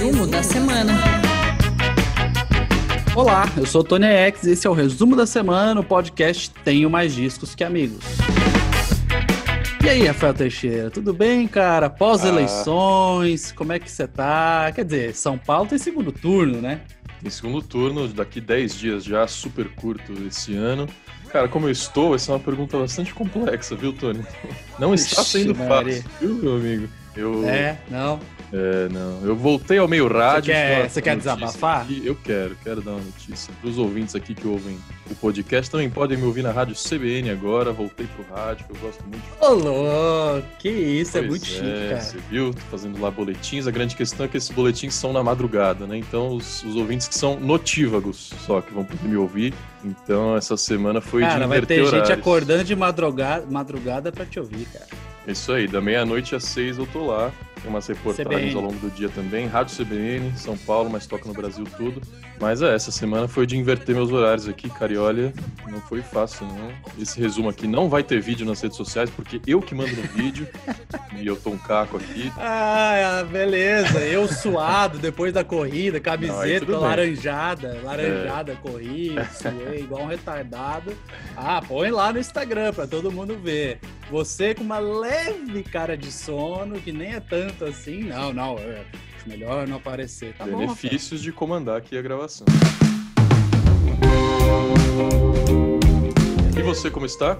Resumo da semana. Olá, eu sou o Tony X e esse é o Resumo da Semana, o podcast Tenho Mais Discos Que Amigos. E aí, Rafael Teixeira, tudo bem, cara? Pós-eleições, ah. como é que você tá? Quer dizer, São Paulo tem segundo turno, né? Tem segundo turno, daqui 10 dias já, super curto esse ano. Cara, como eu estou, essa é uma pergunta bastante complexa, viu, Tony? Não está sendo fácil, viu, meu amigo? Eu... É, não. É, não. Eu voltei ao meio rádio. Você quer, você quer desabafar? Aqui. Eu quero, quero dar uma notícia. Para os ouvintes aqui que ouvem o podcast, também podem me ouvir na rádio CBN agora. Voltei pro rádio, que eu gosto muito. Ô, louco! Que isso, é pois é muito chique, é, cara. Você viu? Tô fazendo lá boletins. A grande questão é que esses boletins são na madrugada, né? Então, os, os ouvintes que são notívagos só que vão poder me ouvir. Então, essa semana foi cara, de vai ter horários. gente acordando de madrugada, madrugada para te ouvir, cara. Isso aí, da meia-noite às seis eu tô lá. Tem umas reportagens CBN. ao longo do dia também. Rádio CBN, São Paulo, mas toca no Brasil tudo. Mas é, essa semana foi de inverter meus horários aqui, Cariolha. Não foi fácil, não. Esse resumo aqui não vai ter vídeo nas redes sociais, porque eu que mando no vídeo. e eu tô um caco aqui. Ah, beleza. Eu suado depois da corrida, camiseta não, laranjada. Laranjada, é. corri, suei igual um retardado. Ah, põe lá no Instagram pra todo mundo ver. Você com uma leve cara de sono, que nem é tanto assim. Não, não. É melhor não aparecer. Tá Benefícios bom, de comandar aqui a gravação. E você, como está?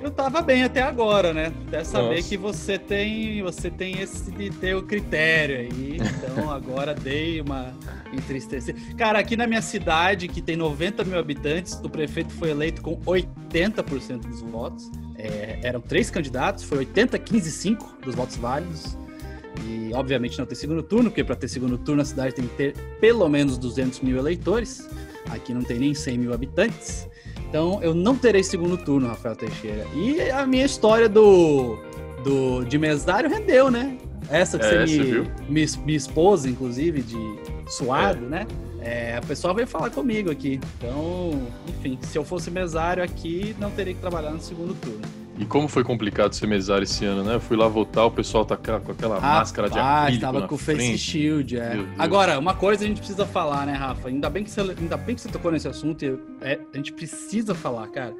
Eu tava bem até agora, né? Até saber Nossa. que você tem, você tem esse de ter o critério aí. Então agora dei uma entristecida. Cara, aqui na minha cidade, que tem 90 mil habitantes, o prefeito foi eleito com 80% dos votos. É, eram três candidatos, foi 80, 15, 5 dos votos válidos. E, obviamente, não tem segundo turno, porque para ter segundo turno a cidade tem que ter pelo menos 200 mil eleitores. Aqui não tem nem 100 mil habitantes. Então, eu não terei segundo turno, Rafael Teixeira. E a minha história do, do de mesário rendeu, né? Essa que é, você, me, me, me expôs, inclusive, de suado, é. né? É, a pessoa veio falar comigo aqui. Então, enfim, se eu fosse mesário aqui, não teria que trabalhar no segundo turno. E como foi complicado ser mesário esse ano, né? Eu fui lá votar, o pessoal tá com aquela Rapaz, máscara de acrílico tava com o face shield, é. Agora, uma coisa a gente precisa falar, né, Rafa? Ainda bem que você, ainda bem que você tocou nesse assunto, é, a gente precisa falar, cara.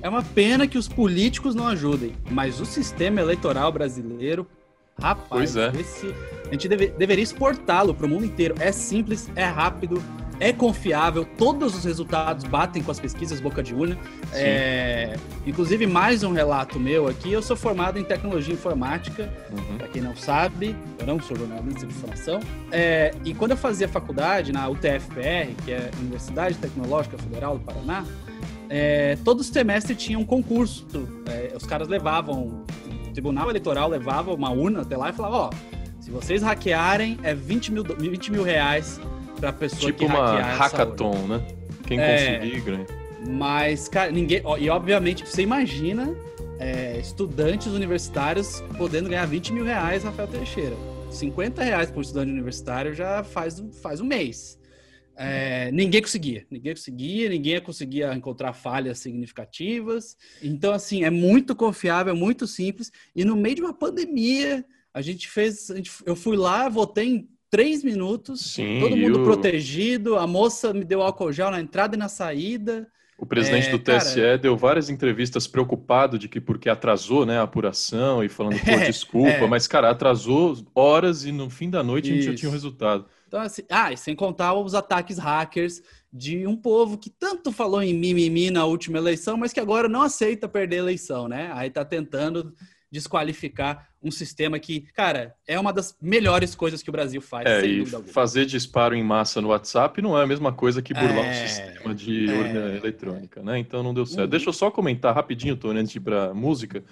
É uma pena que os políticos não ajudem, mas o sistema eleitoral brasileiro, rapaz, pois é. esse, a gente deve, deveria exportá-lo para o mundo inteiro. É simples, é rápido, é confiável, todos os resultados batem com as pesquisas boca de urna. É, inclusive, mais um relato meu aqui, eu sou formado em tecnologia informática, uhum. para quem não sabe, eu não sou jornalista de informação. É, e quando eu fazia faculdade na UTFPR, que é a Universidade Tecnológica Federal do Paraná, é, todo semestre tinha um concurso. É, os caras levavam, Tribunal Eleitoral levava uma urna até lá e falava, ó, se vocês hackearem, é 20 mil, 20 mil reais pra pessoa tipo que uma hackathon, né? Quem é, conseguir ganha. Mas, cara, ninguém. E obviamente, você imagina é, estudantes universitários podendo ganhar 20 mil reais, Rafael Teixeira. 50 reais por estudante universitário já faz, faz um mês. É, ninguém conseguia, ninguém conseguia, ninguém conseguia encontrar falhas significativas. Então, assim, é muito confiável, é muito simples. E no meio de uma pandemia, a gente fez. A gente, eu fui lá, votei em três minutos, Sim, todo mundo protegido, a moça me deu álcool gel na entrada e na saída. O presidente é, do TSE cara... deu várias entrevistas preocupado de que porque atrasou né, a apuração e falando, pô, é, desculpa, é. mas, cara, atrasou horas e no fim da noite Isso. a gente já tinha o resultado. Então, assim, ah, e sem contar os ataques hackers de um povo que tanto falou em mimimi na última eleição, mas que agora não aceita perder a eleição, né? Aí tá tentando desqualificar um sistema que, cara, é uma das melhores coisas que o Brasil faz. É, e fazer disparo em massa no WhatsApp não é a mesma coisa que burlar é, um sistema de é, urna eletrônica, né? Então não deu certo. Uhum. Deixa eu só comentar rapidinho, Tony, antes de ir para música,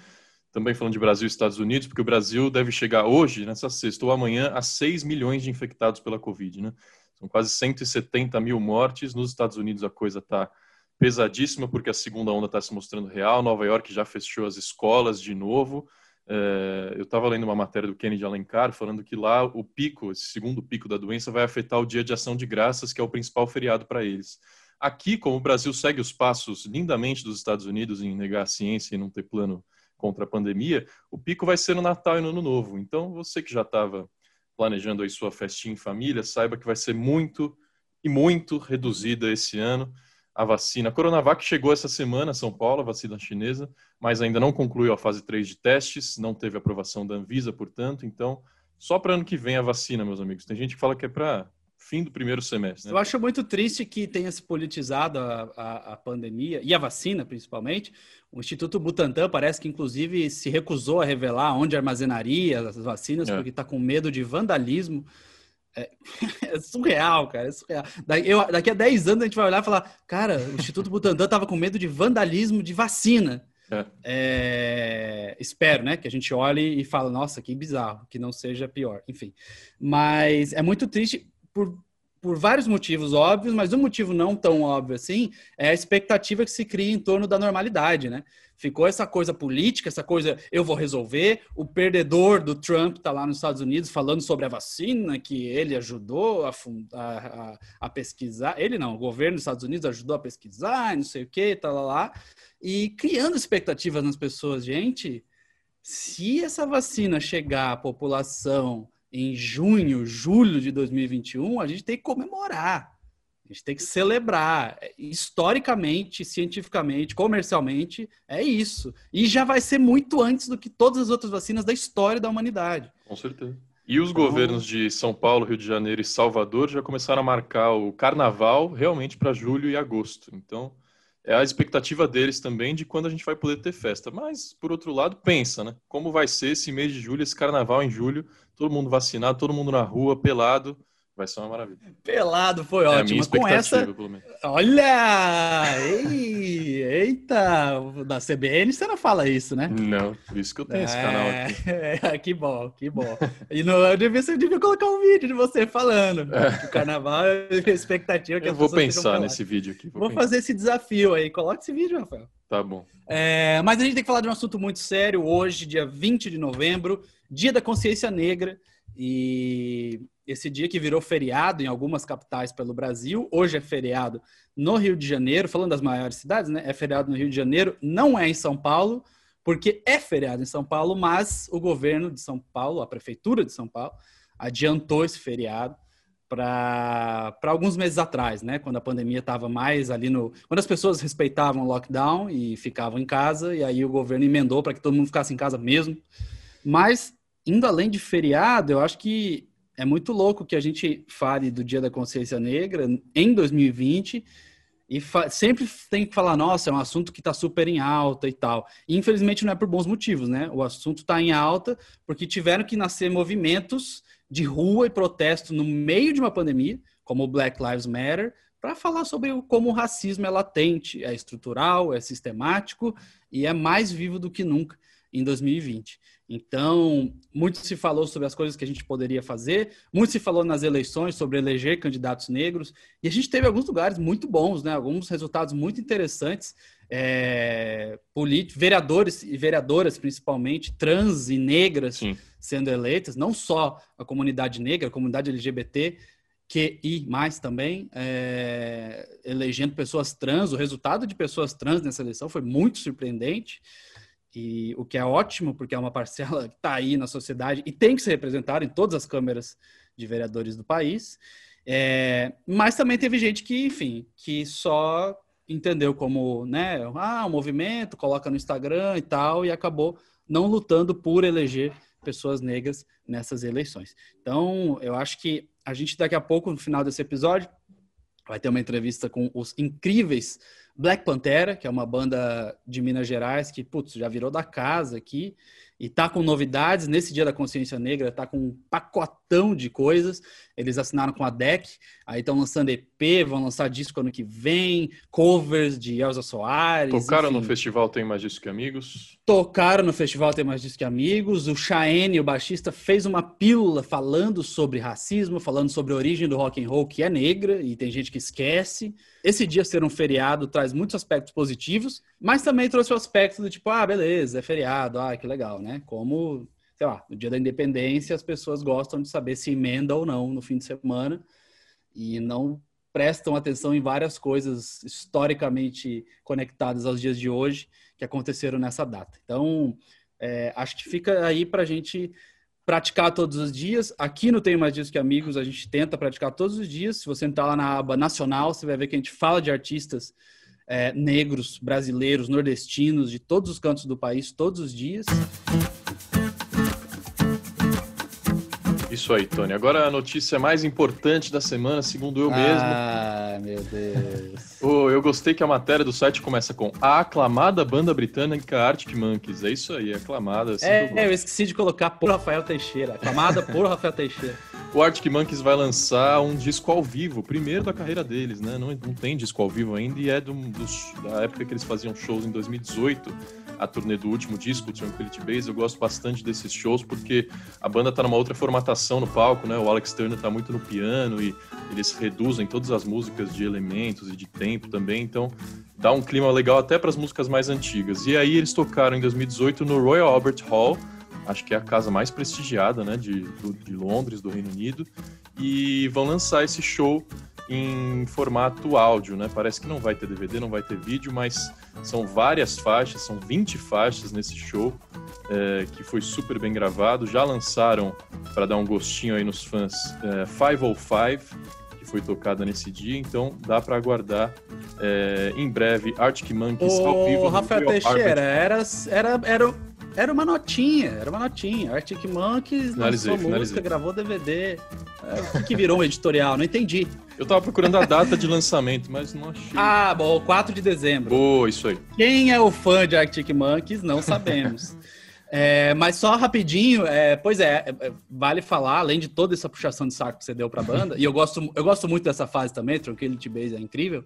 também falando de Brasil e Estados Unidos, porque o Brasil deve chegar hoje, nessa sexta ou amanhã, a 6 milhões de infectados pela Covid, né? São quase 170 mil mortes. Nos Estados Unidos a coisa está pesadíssima, porque a segunda onda está se mostrando real. Nova York já fechou as escolas de novo. É, eu estava lendo uma matéria do Kennedy Alencar falando que lá o pico, esse segundo pico da doença, vai afetar o dia de ação de graças, que é o principal feriado para eles. Aqui, como o Brasil segue os passos lindamente dos Estados Unidos em negar a ciência e não ter plano contra a pandemia, o pico vai ser no Natal e no Ano Novo. Então, você que já estava planejando aí sua festinha em família, saiba que vai ser muito e muito reduzida esse ano a vacina. A Coronavac chegou essa semana a São Paulo, a vacina chinesa, mas ainda não concluiu a fase 3 de testes, não teve aprovação da Anvisa, portanto, então só para ano que vem a vacina, meus amigos. Tem gente que fala que é para fim do primeiro semestre. Né? Eu acho muito triste que tenha se politizado a, a, a, pandemia e a vacina, principalmente. O Instituto Butantan parece que, inclusive, se recusou a revelar onde armazenaria as vacinas, é. porque está com medo de vandalismo. É, é, surreal, cara, é surreal. Daqui, eu, daqui a 10 anos a gente vai olhar e falar: cara, o Instituto Butantan estava com medo de vandalismo de vacina. É. É, espero, né, que a gente olhe e fale, nossa, que bizarro, que não seja pior, enfim. Mas é muito triste por, por vários motivos óbvios, mas um motivo não tão óbvio assim é a expectativa que se cria em torno da normalidade, né? Ficou essa coisa política, essa coisa eu vou resolver. O perdedor do Trump está lá nos Estados Unidos falando sobre a vacina que ele ajudou a, a, a, pesquisar. Ele não, o governo dos Estados Unidos ajudou a pesquisar, não sei o que, tá lá, lá. E criando expectativas nas pessoas. Gente, se essa vacina chegar à população em junho, julho de 2021, a gente tem que comemorar. A gente tem que celebrar. Historicamente, cientificamente, comercialmente, é isso. E já vai ser muito antes do que todas as outras vacinas da história da humanidade. Com certeza. E os então... governos de São Paulo, Rio de Janeiro e Salvador já começaram a marcar o carnaval realmente para julho e agosto. Então, é a expectativa deles também de quando a gente vai poder ter festa. Mas, por outro lado, pensa, né? Como vai ser esse mês de julho, esse carnaval em julho, todo mundo vacinado, todo mundo na rua, pelado. Vai ser uma maravilha. Pelado foi ótimo. É a minha Com essa. Olha! Ei, eita! Da CBN você não fala isso, né? Não, por isso que eu tenho é... esse canal aqui. É, que bom, que bom. E no, eu devia, você devia colocar um vídeo de você falando. É. o carnaval é a expectativa que Eu vou pensar nesse vídeo aqui. Vou, vou fazer esse desafio aí. Coloque esse vídeo, Rafael. Tá bom. É, mas a gente tem que falar de um assunto muito sério hoje, dia 20 de novembro, Dia da Consciência Negra. E esse dia que virou feriado em algumas capitais pelo Brasil, hoje é feriado no Rio de Janeiro, falando das maiores cidades, né? É feriado no Rio de Janeiro, não é em São Paulo, porque é feriado em São Paulo, mas o governo de São Paulo, a prefeitura de São Paulo, adiantou esse feriado para alguns meses atrás, né? Quando a pandemia estava mais ali no. Quando as pessoas respeitavam o lockdown e ficavam em casa, e aí o governo emendou para que todo mundo ficasse em casa mesmo. Mas indo além de feriado, eu acho que é muito louco que a gente fale do Dia da Consciência Negra em 2020 e sempre tem que falar, nossa, é um assunto que está super em alta e tal. E, infelizmente não é por bons motivos, né? O assunto está em alta porque tiveram que nascer movimentos de rua e protesto no meio de uma pandemia, como o Black Lives Matter, para falar sobre como o racismo é latente, é estrutural, é sistemático e é mais vivo do que nunca em 2020. Então, muito se falou sobre as coisas que a gente poderia fazer, muito se falou nas eleições sobre eleger candidatos negros, e a gente teve alguns lugares muito bons, né? alguns resultados muito interessantes, é, vereadores e vereadoras, principalmente, trans e negras Sim. sendo eleitas, não só a comunidade negra, a comunidade LGBT, que e mais também, é, elegendo pessoas trans. O resultado de pessoas trans nessa eleição foi muito surpreendente. E o que é ótimo, porque é uma parcela que está aí na sociedade e tem que ser representada em todas as câmeras de vereadores do país. É, mas também teve gente que, enfim, que só entendeu como, né, ah, o movimento, coloca no Instagram e tal, e acabou não lutando por eleger pessoas negras nessas eleições. Então, eu acho que a gente daqui a pouco, no final desse episódio, vai ter uma entrevista com os incríveis Black Pantera, que é uma banda de Minas Gerais que, putz, já virou da casa aqui e tá com novidades. Nesse Dia da Consciência Negra, tá com um pacotão de coisas. Eles assinaram com a DEC, aí estão lançando EP, vão lançar disco ano que vem, covers de Elza Soares. Tocaram enfim. no festival Tem Mais Disco que Amigos? Tocaram no festival Tem Mais Disco que Amigos. O Chaene, o baixista, fez uma pílula falando sobre racismo, falando sobre a origem do rock and roll, que é negra, e tem gente que esquece. Esse dia ser um feriado traz muitos aspectos positivos, mas também trouxe o aspecto do tipo, ah, beleza, é feriado, ah, que legal, né? Como sei lá, no dia da independência as pessoas gostam de saber se emenda ou não no fim de semana e não prestam atenção em várias coisas historicamente conectadas aos dias de hoje que aconteceram nessa data. Então, é, acho que fica aí para a gente praticar todos os dias. Aqui no Tenho Mais Dias que Amigos, a gente tenta praticar todos os dias. Se você entrar lá na aba nacional, você vai ver que a gente fala de artistas é, negros, brasileiros, nordestinos, de todos os cantos do país, todos os dias. Isso aí, Tony. Agora a notícia mais importante da semana, segundo eu mesmo. Ah, meu Deus. Oh, eu gostei que a matéria do site começa com a aclamada banda britânica Arctic Monkeys. É isso aí, aclamada. Assim, é, é, eu esqueci de colocar por Rafael Teixeira. Aclamada por Rafael Teixeira. O Arctic Monkeys vai lançar um disco ao vivo, primeiro da carreira deles, né? Não, não tem disco ao vivo ainda e é do, da época que eles faziam shows em 2018 a turnê do último disco, Tranquility Base. Eu gosto bastante desses shows porque a banda tá numa outra formatação no palco, né? O Alex Turner tá muito no piano e eles reduzem todas as músicas de elementos e de tempo também, então dá um clima legal até para as músicas mais antigas. E aí eles tocaram em 2018 no Royal Albert Hall, acho que é a casa mais prestigiada, né, de, de Londres, do Reino Unido, e vão lançar esse show em formato áudio, né? Parece que não vai ter DVD, não vai ter vídeo, mas são várias faixas, são 20 faixas nesse show, é, que foi super bem gravado. Já lançaram, para dar um gostinho aí nos fãs, é, 505, que foi tocada nesse dia, então dá para aguardar é, em breve Arctic Monkeys Ô, ao vivo. Rafael Teixeira, era, era, era, era uma notinha, era uma notinha. Arctic Monkeys finalizei, lançou finalizei. música, gravou DVD. É, o que virou um editorial? Não entendi. Eu tava procurando a data de lançamento, mas não achei. Ah, bom, 4 de dezembro. Boa, isso aí. Quem é o fã de Arctic Monkeys, não sabemos. é, mas só rapidinho, é, pois é, é, vale falar, além de toda essa puxação de saco que você deu pra banda, e eu gosto, eu gosto muito dessa fase também, Tranquility Base é incrível,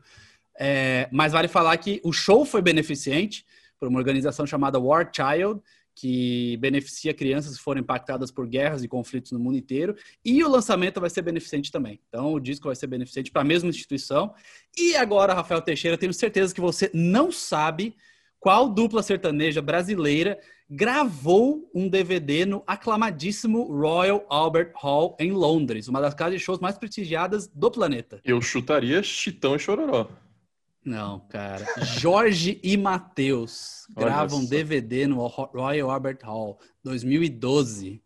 é, mas vale falar que o show foi beneficente por uma organização chamada War Child, que beneficia crianças que foram impactadas por guerras e conflitos no mundo inteiro. E o lançamento vai ser beneficente também. Então, o disco vai ser beneficente para a mesma instituição. E agora, Rafael Teixeira, tenho certeza que você não sabe qual dupla sertaneja brasileira gravou um DVD no aclamadíssimo Royal Albert Hall em Londres, uma das casas de shows mais prestigiadas do planeta. Eu chutaria Chitão e Chororó. Não, cara. Jorge e Matheus gravam DVD no Royal Albert Hall 2012.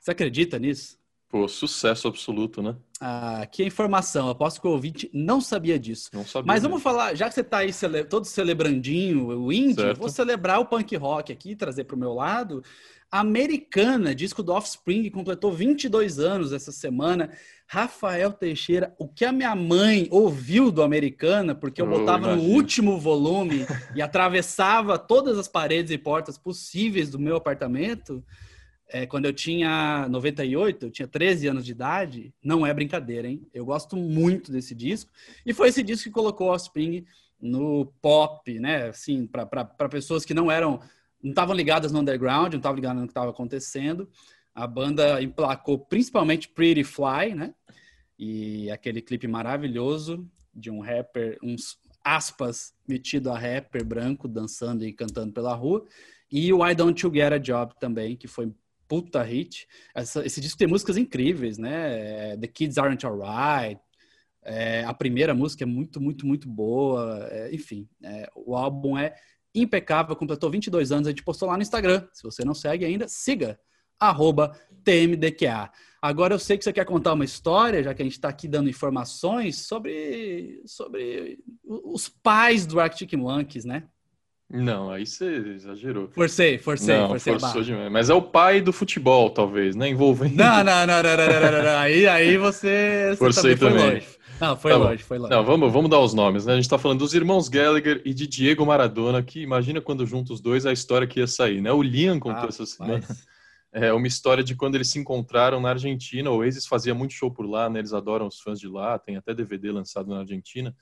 Você acredita nisso? Pô, sucesso absoluto, né? Ah, que informação. Aposto que o ouvinte não sabia disso. Não sabia. Mas vamos falar, já que você está aí cele todo celebrandinho, o indie, certo. vou celebrar o punk rock aqui, trazer para o meu lado. Americana, disco do Offspring, completou 22 anos essa semana. Rafael Teixeira, o que a minha mãe ouviu do Americana, porque eu, botava no último volume e atravessava todas as paredes e portas possíveis do meu apartamento, é, quando eu tinha 98, eu tinha 13 anos de idade, não é brincadeira, hein? Eu gosto muito desse disco. E foi esse disco que colocou o Offspring no pop, né? Assim, para pessoas que não eram, não estavam ligadas no underground, não estavam ligadas no que estava acontecendo. A banda emplacou principalmente Pretty Fly, né? E aquele clipe maravilhoso de um rapper, uns aspas, metido a rapper branco, dançando e cantando pela rua. E o I Don't You Get a Job também, que foi puta hit. Essa, esse disco tem músicas incríveis, né? É, The Kids Aren't Alright. É, a primeira música é muito, muito, muito boa. É, enfim, é, o álbum é impecável, completou 22 anos. A gente postou lá no Instagram. Se você não segue ainda, siga arroba TMDQA. Agora eu sei que você quer contar uma história, já que a gente está aqui dando informações sobre, sobre os pais do Arctic Monkeys, né? Não, aí você exagerou. Forcei, forcei, não, forcei. Forçou demais. Mas é o pai do futebol, talvez, né? Envolvendo. Não, não, não, não, não, não, não, não. Aí, aí você, você forcei também. Não, foi tá longe, foi longe. Não, vamos, vamos dar os nomes, né? A gente tá falando dos irmãos Gallagher e de Diego Maradona, que imagina quando juntos os dois a história que ia sair, né? O Liam contou ah, essa semana. Mas é uma história de quando eles se encontraram na Argentina. O Oasis fazia muito show por lá, né? Eles adoram os fãs de lá, tem até DVD lançado na Argentina.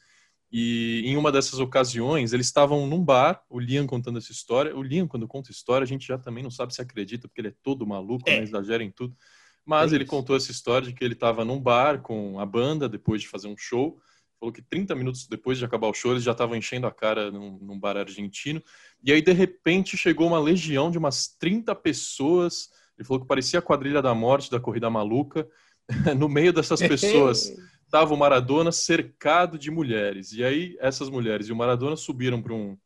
E em uma dessas ocasiões, eles estavam num bar, o Liam contando essa história. O Liam, quando conta história, a gente já também não sabe se acredita, porque ele é todo maluco, é. né? exagera em tudo. Mas é ele contou essa história de que ele estava num bar com a banda depois de fazer um show. Falou que 30 minutos depois de acabar o show, eles já estavam enchendo a cara num, num bar argentino. E aí, de repente, chegou uma legião de umas 30 pessoas ele falou que parecia a quadrilha da morte da Corrida Maluca. no meio dessas pessoas estava o Maradona cercado de mulheres. E aí essas mulheres e o Maradona subiram para um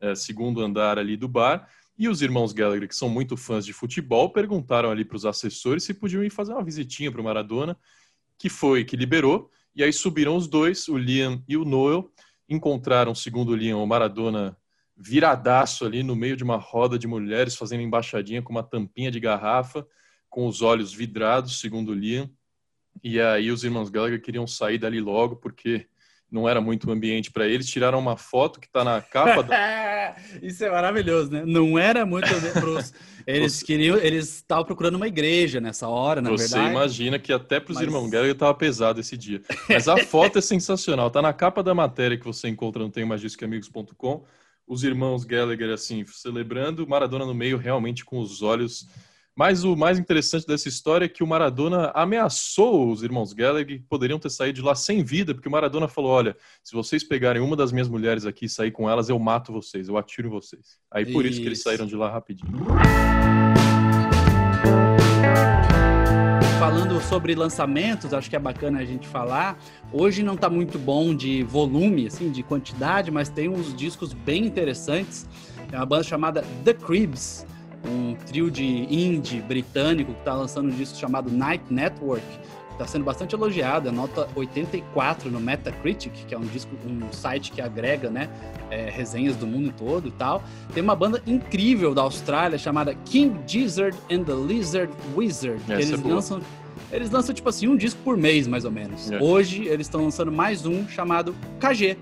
é, segundo andar ali do bar E os irmãos Gallagher, que são muito fãs de futebol, perguntaram ali para os assessores se podiam ir fazer uma visitinha para o Maradona, que foi, que liberou. E aí subiram os dois, o Liam e o Noel, encontraram, segundo o Liam, o Maradona viradaço ali no meio de uma roda de mulheres fazendo embaixadinha com uma tampinha de garrafa, com os olhos vidrados, segundo o Liam. E aí os irmãos Gallagher queriam sair dali logo porque não era muito ambiente para eles. Tiraram uma foto que está na capa. Da... Isso é maravilhoso, né? Não era muito pros... Eles queriam, eles estavam procurando uma igreja nessa hora, na Você verdade. Você imagina que até para os Mas... irmãos Gallagher estava pesado esse dia. Mas a foto é sensacional. Tá na capa da matéria que você encontra no tenhomagiscoamigos.com os irmãos Gallagher, assim, celebrando, Maradona no meio, realmente com os olhos. Mas o mais interessante dessa história é que o Maradona ameaçou os irmãos Gallagher que poderiam ter saído de lá sem vida, porque o Maradona falou: olha, se vocês pegarem uma das minhas mulheres aqui e sair com elas, eu mato vocês, eu atiro em vocês. Aí por isso, isso que eles saíram de lá rapidinho. falando sobre lançamentos, acho que é bacana a gente falar. Hoje não está muito bom de volume, assim, de quantidade, mas tem uns discos bem interessantes. É uma banda chamada The Cribs, um trio de indie britânico que está lançando um disco chamado Night Network. Está sendo bastante elogiado, é nota 84 no Metacritic, que é um disco, um site que agrega, né, é, resenhas do mundo todo e tal. Tem uma banda incrível da Austrália chamada King Gizzard and the Lizard Wizard. Que eles é lançam eles lançam, tipo assim, um disco por mês, mais ou menos. É. Hoje, eles estão lançando mais um chamado KG.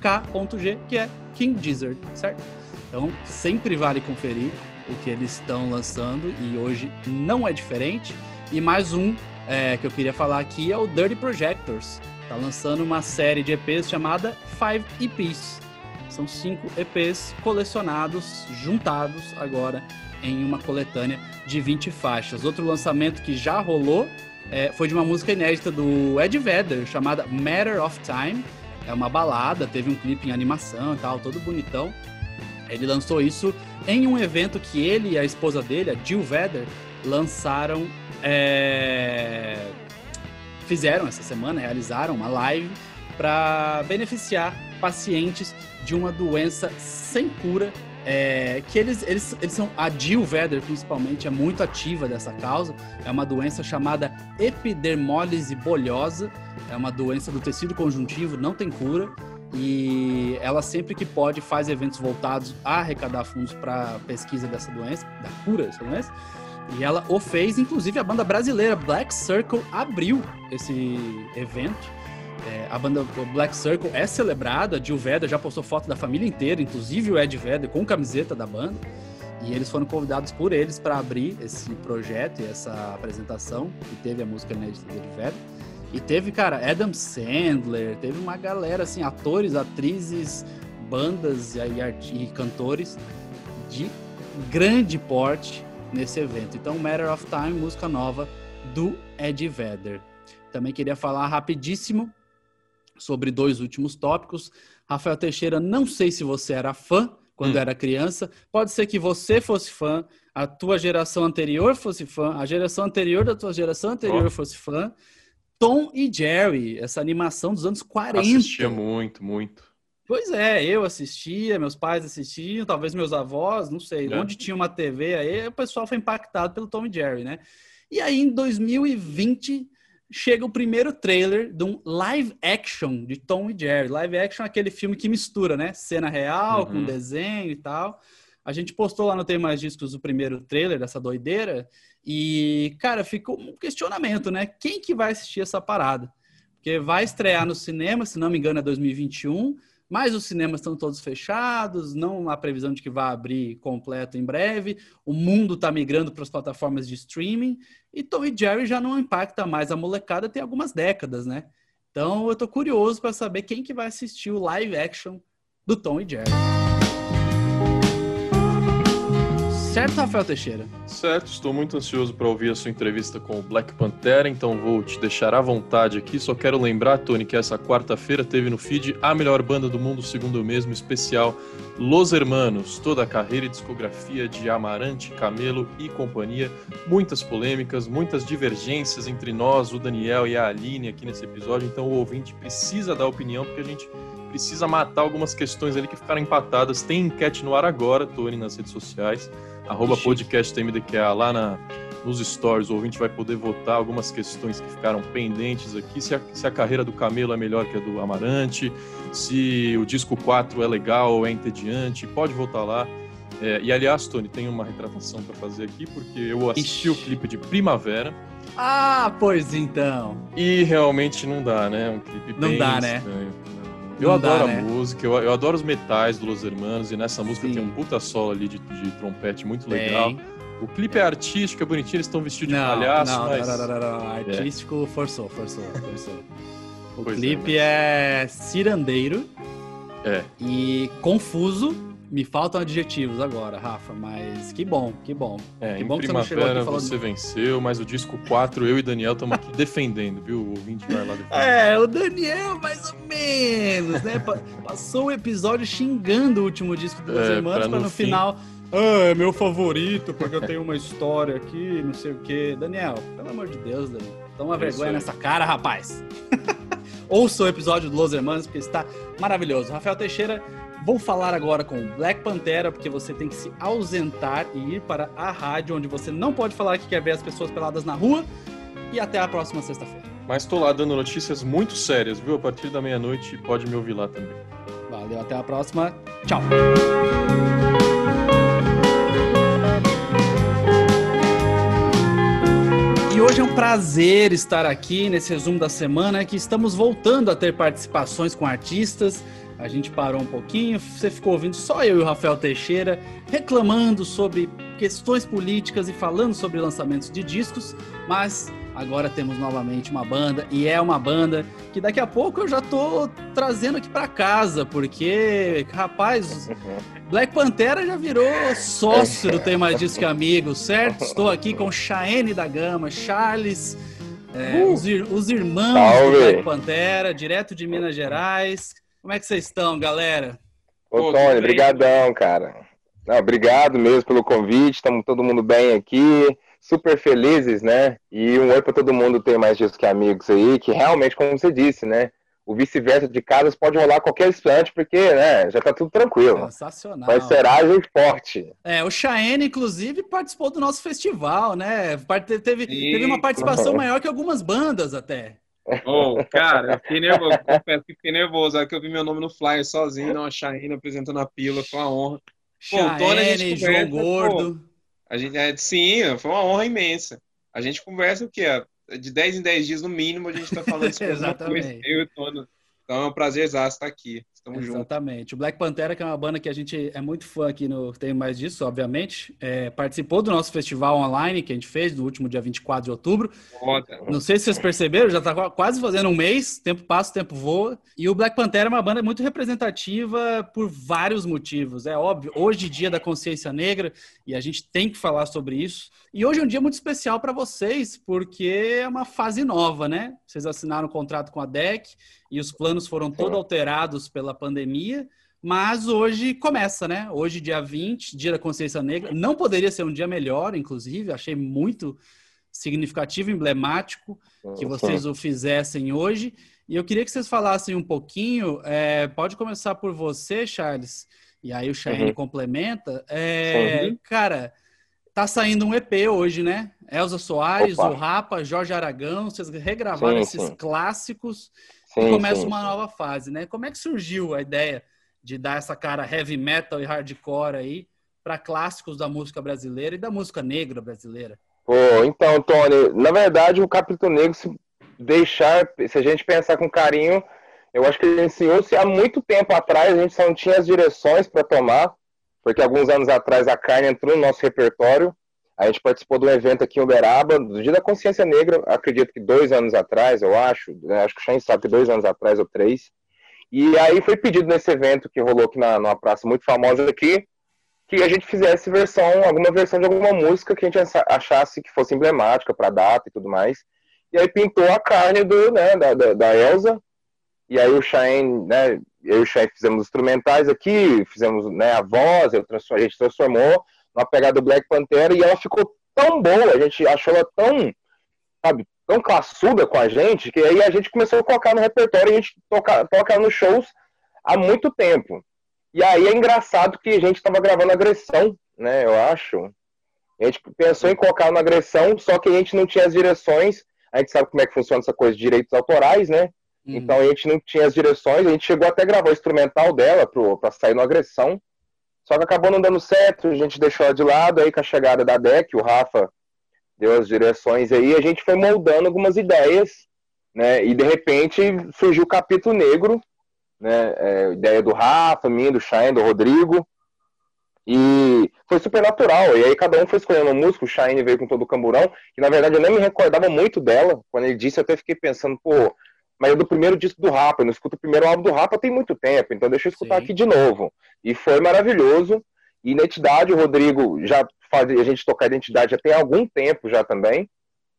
K.G, que é King Gizzard, certo? Então, sempre vale conferir o que eles estão lançando e hoje não é diferente. E mais um é, que eu queria falar aqui é o Dirty Projectors. Tá lançando uma série de EPs chamada Five EPs. São cinco EPs colecionados, juntados agora em uma coletânea de 20 faixas. Outro lançamento que já rolou é, foi de uma música inédita do Ed Vedder, chamada Matter of Time. É uma balada, teve um clipe em animação e tal, todo bonitão. Ele lançou isso em um evento que ele e a esposa dele, a Jill Vedder, lançaram. É... Fizeram essa semana, realizaram uma live para beneficiar pacientes de uma doença sem cura é, que eles, eles, eles são. A Jill Vedder, principalmente, é muito ativa dessa causa. É uma doença chamada epidermólise bolhosa. É uma doença do tecido conjuntivo, não tem cura. E ela sempre que pode faz eventos voltados a arrecadar fundos para pesquisa dessa doença, da cura dessa doença. E ela o fez, inclusive a banda brasileira Black Circle abriu esse evento é, a banda Black Circle é celebrada, Jill Vedder já postou foto da família inteira, inclusive o Ed Vedder com camiseta da banda. E eles foram convidados por eles para abrir esse projeto e essa apresentação, que teve a música inédita do Ed Vedder. E teve, cara, Adam Sandler, teve uma galera, assim, atores, atrizes, bandas e, e, e cantores de grande porte nesse evento. Então, Matter of Time, música nova do Ed Vedder. Também queria falar rapidíssimo sobre dois últimos tópicos. Rafael Teixeira, não sei se você era fã quando hum. era criança. Pode ser que você fosse fã, a tua geração anterior fosse fã, a geração anterior da tua geração anterior oh. fosse fã. Tom e Jerry, essa animação dos anos 40. Assistia muito, muito. Pois é, eu assistia, meus pais assistiam, talvez meus avós, não sei. É. Onde tinha uma TV aí, o pessoal foi impactado pelo Tom e Jerry, né? E aí, em 2020, chega o primeiro trailer de um live action de Tom e Jerry. Live action é aquele filme que mistura, né? Cena real uhum. com desenho e tal. A gente postou lá no Tem Mais Discos o primeiro trailer dessa doideira e, cara, ficou um questionamento, né? Quem que vai assistir essa parada? Porque vai estrear no cinema, se não me engano é 2021, mas os cinemas estão todos fechados, não há previsão de que vá abrir completo em breve. O mundo está migrando para as plataformas de streaming e Tom e Jerry já não impacta mais a molecada tem algumas décadas, né? Então eu estou curioso para saber quem que vai assistir o live action do Tom e Jerry. Certo, Rafael Teixeira? Certo, estou muito ansioso para ouvir a sua entrevista com o Black Pantera, então vou te deixar à vontade aqui. Só quero lembrar, Tony, que essa quarta-feira teve no feed a melhor banda do mundo, segundo o mesmo especial, Los Hermanos, toda a carreira e discografia de Amarante, Camelo e companhia. Muitas polêmicas, muitas divergências entre nós, o Daniel e a Aline aqui nesse episódio, então o ouvinte precisa dar opinião, porque a gente precisa matar algumas questões ali que ficaram empatadas. Tem enquete no ar agora, Tony, nas redes sociais. Arroba podcast TMDQA lá na, nos stories. O ouvinte vai poder votar algumas questões que ficaram pendentes aqui. Se a, se a carreira do Camelo é melhor que a do Amarante, se o disco 4 é legal ou é entediante. Pode votar lá. É, e aliás, Tony, tem uma retratação para fazer aqui, porque eu assisti Ixi. o clipe de Primavera. Ah, pois então. E realmente não dá, né? Um clipe não dá, né? estranho. né? Eu não adoro dá, a né? música, eu, eu, adoro os metais do Los Hermanos, e nessa música Sim. tem um puta solo ali de, de trompete muito legal. O clipe é artístico, é bonitinho, eles estão vestidos de palhaço, não, mas... Não, não, não, não, é. Artístico é. forçou, forçou, forçou. O pois é, clipe é, é cirandeiro é. e confuso, me faltam adjetivos agora, Rafa, mas que bom, que bom. É, que bom que você não chegou aqui falando... você venceu, mas o disco 4, eu e Daniel estamos aqui defendendo, viu? O ouvinte vai lá defender. É, o Daniel mais ou menos, né? Passou o episódio xingando o último disco dos é, Irmãos para no, no fim... final... Ah, é meu favorito, porque eu tenho uma história aqui, não sei o quê. Daniel, pelo amor de Deus, Daniel. Toma uma vergonha nessa cara, rapaz. Ouça o episódio do Los Hermanos, porque está maravilhoso. Rafael Teixeira Vou falar agora com Black Pantera, porque você tem que se ausentar e ir para a rádio, onde você não pode falar que quer ver as pessoas peladas na rua. E até a próxima sexta-feira. Mas estou lá dando notícias muito sérias, viu? A partir da meia-noite pode me ouvir lá também. Valeu, até a próxima. Tchau. E hoje é um prazer estar aqui nesse resumo da semana que estamos voltando a ter participações com artistas a gente parou um pouquinho, você ficou ouvindo só eu e o Rafael Teixeira reclamando sobre questões políticas e falando sobre lançamentos de discos, mas agora temos novamente uma banda e é uma banda que daqui a pouco eu já tô trazendo aqui para casa, porque rapaz, Black Pantera já virou sócio do Tem Mais Disco que Amigos, certo? Estou aqui com Chaene da Gama, Charles, é, uh, os, os, irmãos salve. do Black Pantera, direto de Minas Gerais. Como é que vocês estão, galera? Ô, Tony, brigadão, cara. Não, obrigado mesmo pelo convite, estamos todo mundo bem aqui, super felizes, né? E um oi para todo mundo ter mais disso que amigos aí, que realmente, como você disse, né? O vice-versa de casas pode rolar qualquer instante, porque né, já tá tudo tranquilo. Sensacional. Vai ser ágil e forte. É, o Chaene, inclusive, participou do nosso festival, né? Teve, teve uma participação maior que algumas bandas até. Oh, cara, eu fiquei nervoso. Confesso que fiquei nervoso. Aí que eu vi meu nome no flyer sozinho, não, a Chaine apresentando a pílula, foi uma honra. Pô, Chaene, Tony, a gente conversa, João Gordo. Pô, a gente, é, sim, foi uma honra imensa. A gente conversa o quê? De 10 em 10 dias, no mínimo, a gente tá falando sobre Exatamente. Eu e Tony. Então é um prazer exato estar aqui. Tamo Exatamente. Junto. O Black Pantera, que é uma banda que a gente é muito fã aqui no Tem Mais Disso, obviamente, é, participou do nosso festival online que a gente fez no último dia 24 de outubro. Foda. Não sei se vocês perceberam, já está quase fazendo um mês, tempo passa, tempo voa. E o Black Pantera é uma banda muito representativa por vários motivos. É óbvio, hoje dia da consciência negra, e a gente tem que falar sobre isso. E hoje é um dia muito especial para vocês, porque é uma fase nova, né? Vocês assinaram um contrato com a DEC e os planos foram todos alterados pela pandemia, mas hoje começa, né? Hoje, dia 20, Dia da Consciência Negra. Não poderia ser um dia melhor, inclusive, achei muito significativo, emblemático que vocês o fizessem hoje. E eu queria que vocês falassem um pouquinho, é, pode começar por você, Charles, e aí o Charles uhum. complementa. É, cara, tá saindo um EP hoje, né? Elza Soares, Opa. o Rapa, Jorge Aragão, vocês regravaram sim, esses sim. clássicos sim, começa sim. uma nova fase, né? Como é que surgiu a ideia de dar essa cara heavy metal e hardcore aí para clássicos da música brasileira e da música negra brasileira? Pô, então, Tony, na verdade o Capítulo Negro, se deixar, se a gente pensar com carinho, eu acho que ele iniciou-se há muito tempo atrás, a gente só não tinha as direções para tomar, porque alguns anos atrás a carne entrou no nosso repertório, a gente participou de um evento aqui em Uberaba, do Dia da Consciência Negra, acredito que dois anos atrás, eu acho, né, acho que o Shane sabe que dois anos atrás ou três. E aí foi pedido nesse evento que rolou aqui na, numa praça muito famosa aqui, que a gente fizesse versão, alguma versão de alguma música que a gente achasse que fosse emblemática para a data e tudo mais. E aí pintou a carne do, né, da, da, da Elsa, e aí o Shane, né, eu e o Shane fizemos instrumentais aqui, fizemos né, a voz, a gente transformou, uma pegada do Black Panther e ela ficou tão boa, a gente achou ela tão, sabe, tão classuda com a gente, que aí a gente começou a colocar no repertório e a gente toca, toca nos shows há muito tempo. E aí é engraçado que a gente estava gravando agressão, né? Eu acho. A gente pensou em colocar na agressão, só que a gente não tinha as direções. A gente sabe como é que funciona essa coisa de direitos autorais, né? Uhum. Então a gente não tinha as direções, a gente chegou até a gravar o instrumental dela para sair no agressão. Só que acabou não dando certo, a gente deixou de lado, aí com a chegada da DEC, o Rafa deu as direções aí, a gente foi moldando algumas ideias, né? E de repente surgiu o capítulo negro, né? É, ideia do Rafa, minha, do Shine, do Rodrigo. E foi super natural. E aí cada um foi escolhendo uma música, o Shine veio com todo o camburão, que na verdade eu nem me recordava muito dela. Quando ele disse, eu até fiquei pensando, pô, mas é do primeiro disco do Rapa, eu não escuto o primeiro álbum do Rapa tem muito tempo, então deixa eu escutar Sim. aqui de novo. E foi maravilhoso. E Identidade, o Rodrigo já fazia a gente tocar Identidade já tem algum tempo já também,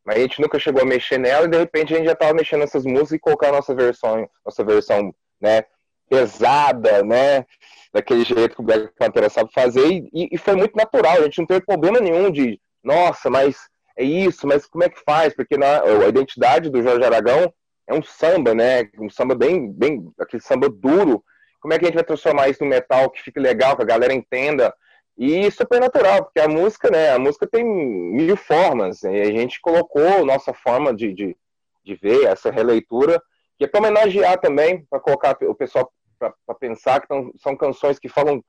mas a gente nunca chegou a mexer nela e de repente a gente já estava mexendo nessas músicas e colocar a nossa versão, nossa versão, né, pesada, né, daquele jeito que o Black Panther sabe fazer e, e foi muito natural, a gente não teve problema nenhum de, nossa, mas é isso, mas como é que faz? Porque na, a identidade do Jorge Aragão é um samba, né? Um samba bem, bem, aquele samba duro. Como é que a gente vai transformar isso no metal que fique legal, que a galera entenda? E super natural, porque a música, né? A música tem mil formas. E a gente colocou nossa forma de, de, de ver essa releitura, que é para homenagear também, para colocar o pessoal para pensar que tão, são canções que falam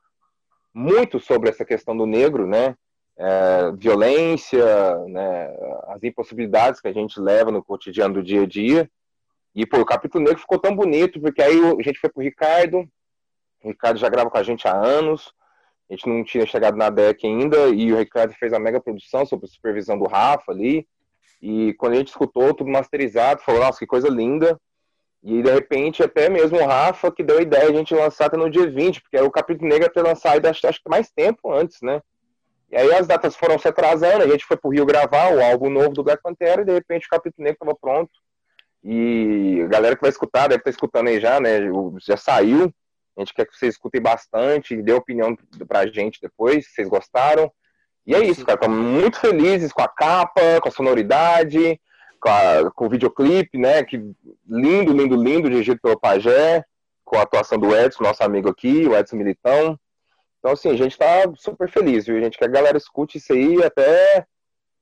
muito sobre essa questão do negro, né? É, violência, né? as impossibilidades que a gente leva no cotidiano do dia a dia. E, pô, o capítulo negro ficou tão bonito, porque aí a gente foi pro Ricardo, o Ricardo já grava com a gente há anos, a gente não tinha chegado na DEC ainda, e o Ricardo fez a mega produção sob supervisão do Rafa ali, e quando a gente escutou tudo masterizado, falou, nossa, que coisa linda, e de repente até mesmo o Rafa que deu a ideia de a gente lançar até no dia 20, porque o capítulo negro ter lançado acho, que mais tempo antes, né? E aí as datas foram se atrasando, a gente foi pro Rio gravar o álbum novo do Black Panther, e de repente o capítulo negro estava pronto. E a galera que vai escutar, deve estar escutando aí já, né? Já saiu. A gente quer que vocês escutem bastante, dê opinião pra gente depois, se vocês gostaram. E é isso, cara. Estamos muito felizes com a capa, com a sonoridade, com, a, com o videoclipe, né? Que lindo, lindo, lindo, dirigido pelo Pajé, com a atuação do Edson, nosso amigo aqui, o Edson Militão. Então, assim, a gente tá super feliz, viu? A gente quer que a galera escute isso aí até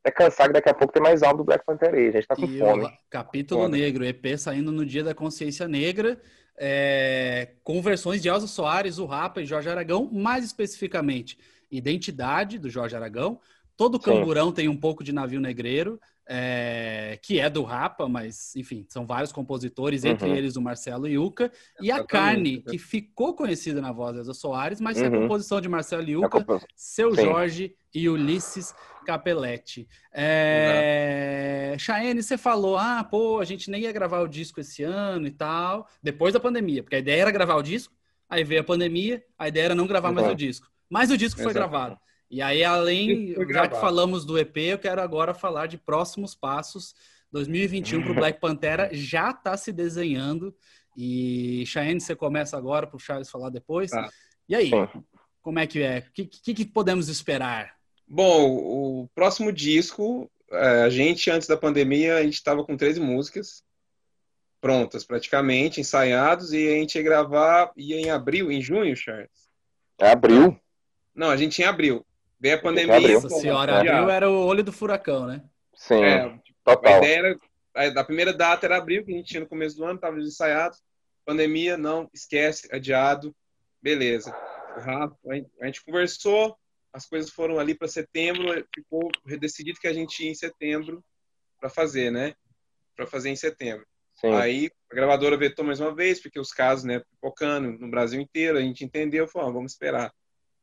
é cansar que daqui a pouco tem mais álbum do Black Panther aí. A gente tá com e fome. capítulo fome. Negro, EP saindo no Dia da Consciência Negra, é, com versões de Elza Soares, o Rapa e Jorge Aragão, mais especificamente Identidade, do Jorge Aragão. Todo camburão Sim. tem um pouco de navio negreiro, é, que é do Rapa, mas enfim, são vários compositores, uhum. entre eles o Marcelo Iuca, e a Carne, que ficou conhecida na voz da Soares, mas uhum. é a composição de Marcelo Iuca, Seu Sim. Jorge e Ulisses Capelletti. É... Chaene, você falou, ah, pô, a gente nem ia gravar o disco esse ano e tal, depois da pandemia, porque a ideia era gravar o disco, aí veio a pandemia, a ideia era não gravar mais o disco. Mas o disco foi gravado. E aí, além, já que falamos do EP, eu quero agora falar de próximos passos. 2021 para o Black Pantera já está se desenhando. E Cheyenne, você começa agora para o Charles falar depois. Tá. E aí, como é que é? O que, que, que, podemos esperar? Bom, o próximo disco, é, a gente, antes da pandemia, a gente estava com 13 músicas prontas, praticamente, ensaiados, e a gente ia gravar, ia em abril, em junho, Charles? Abril? Não, a gente ia em abril. Veio a pandemia. Abril. Nossa senhora, abril era o olho do furacão, né? Sim, é, total. A ideia era, a, a primeira data era abril, que a gente tinha no começo do ano, estávamos ensaiados. Pandemia, não, esquece, adiado. Beleza. A gente conversou, as coisas foram ali para setembro, ficou decidido que a gente ia em setembro para fazer, né? Para fazer em setembro. Sim. Aí a gravadora vetou mais uma vez, porque os casos, né, pipocando no Brasil inteiro, a gente entendeu, falou, ah, vamos esperar.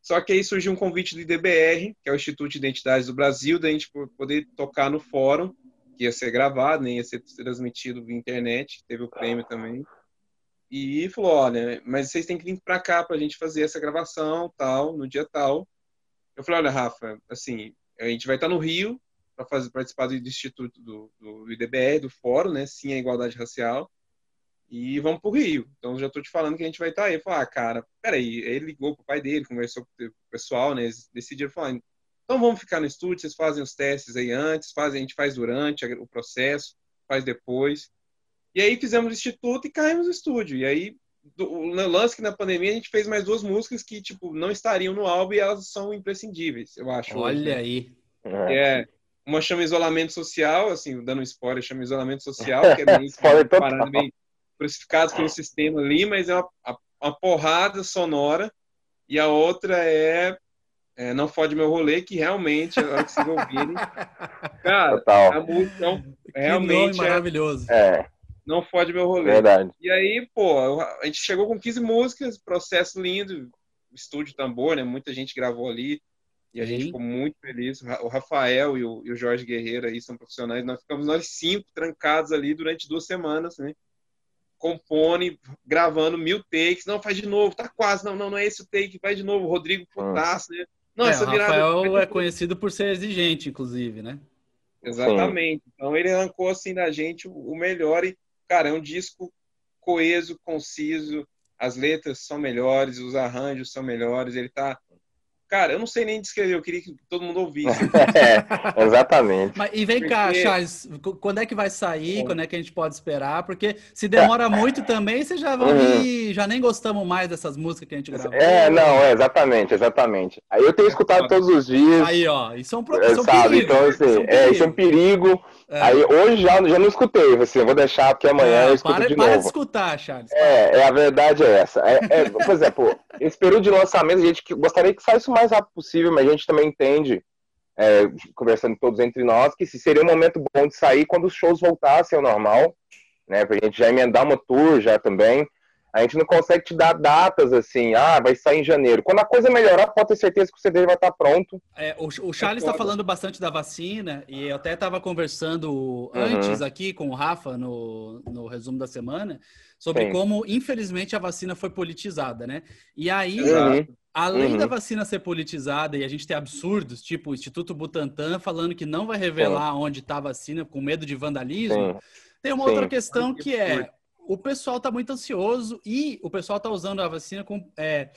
Só que aí surgiu um convite do IDBR, que é o Instituto de Identidades do Brasil, da gente poder tocar no fórum, que ia ser gravado, nem ia ser transmitido via internet, teve o prêmio também. E falou, olha, mas vocês têm que vir para cá para a gente fazer essa gravação, tal, no dia tal. Eu falei, olha, Rafa, assim, a gente vai estar no Rio para participar do instituto do, do IDBR, do fórum, né? Sim, a igualdade racial e vamos pro Rio. Então já tô te falando que a gente vai estar tá aí. Eu falei, ah, cara, peraí. Ele ligou pro pai dele, conversou com o pessoal, né? Eles decidiram falar, então vamos ficar no estúdio, vocês fazem os testes aí antes, fazem, a gente faz durante o processo, faz depois. E aí fizemos o instituto e caímos no estúdio. E aí o lance que na pandemia a gente fez mais duas músicas que, tipo, não estariam no álbum e elas são imprescindíveis, eu acho. Olha hoje, né? aí. Que é, uma chama isolamento social, assim, dando um spoiler, chama isolamento social, que é meio, parada, meio crucificado pelo sistema ali, mas é uma, uma porrada sonora. E a outra é, é Não Fode Meu Rolê, que realmente, a hora que vocês ouvirem, cara, Total. a música é realmente é, maravilhoso. É. Não fode meu rolê. Verdade. E aí, pô, a gente chegou com 15 músicas, processo lindo, estúdio tambor, né? Muita gente gravou ali. E a gente ficou muito feliz. O Rafael e o, e o, Jorge Guerreiro aí são profissionais. Nós ficamos nós cinco trancados ali durante duas semanas, né? Compone, gravando mil takes. Não, faz de novo, tá quase. Não, não, não é esse o take, faz de novo. Rodrigo Potasso, né? Não, é, essa virada. O Rafael é conhecido por ser exigente, inclusive, né? Exatamente. Sim. Então ele arrancou assim da gente o melhor e Cara, é um disco coeso, conciso, as letras são melhores, os arranjos são melhores, ele tá Cara, eu não sei nem descrever, eu queria que todo mundo ouvisse. é, exatamente. Mas, e vem Porque... cá, Charles, quando é que vai sair? Bom. Quando é que a gente pode esperar? Porque se demora muito também, vocês já vão uhum. já nem gostamos mais dessas músicas que a gente gravou. É, não, é, exatamente, exatamente. Aí eu tenho escutado todos os dias. Aí, ó, isso é um, é, isso é um perigo. Então, assim, é, é, isso é um perigo. É. Aí hoje já, já não escutei, assim, eu vou deixar porque amanhã é, eu escuto para, de para novo. de escutar, Charles. É, é, a verdade é essa. É, é, por exemplo, esse período de lançamento, a gente gostaria que saísse o mais rápido possível, mas a gente também entende, é, conversando todos entre nós, que seria um momento bom de sair quando os shows voltassem ao normal, né? Pra gente já emendar uma tour já também. A gente não consegue te dar datas assim, ah, vai sair em janeiro. Quando a coisa melhorar, pode ter certeza que o CD vai estar pronto. É, o, o Charles está falando bastante da vacina, e eu até estava conversando uhum. antes aqui com o Rafa no, no resumo da semana, sobre Sim. como, infelizmente, a vacina foi politizada, né? E aí, uhum. Além uhum. da vacina ser politizada e a gente ter absurdos, tipo o Instituto Butantan falando que não vai revelar Sim. onde está a vacina com medo de vandalismo, Sim. tem uma outra questão que é o pessoal está muito ansioso e o pessoal está usando a vacina com é,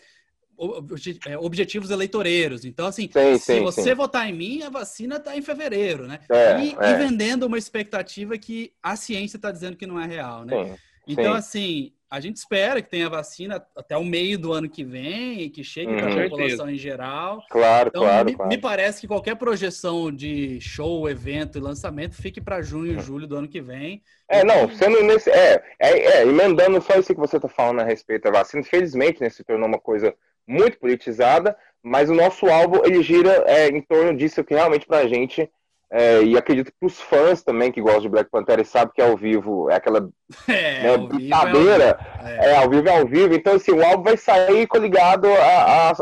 é, objetivos eleitoreiros. Então, assim, sim, se sim, você sim. votar em mim, a vacina está em fevereiro, né? É, e, é. e, vendendo uma expectativa que a ciência está dizendo que não é real, né? Então, assim, a gente espera que tenha vacina até o meio do ano que vem e que chegue uhum. para a população em geral. Claro, então, claro, me, claro. Me parece que qualquer projeção de show, evento e lançamento fique para junho e uhum. julho do ano que vem. É, não, sendo nesse. É, é, é emendando só isso que você está falando a respeito da vacina, infelizmente, né, se tornou uma coisa muito politizada, mas o nosso alvo ele gira é, em torno disso que realmente para a gente é, e acredito que os fãs também que gostam de Black Panther e sabem que é ao vivo é aquela é, né, brincadeira, é, é, ao vivo é ao vivo. Então, assim, o álbum vai sair coligado